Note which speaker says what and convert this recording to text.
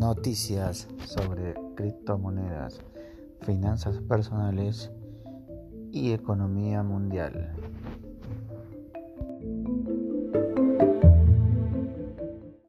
Speaker 1: noticias sobre criptomonedas, finanzas personales y economía mundial.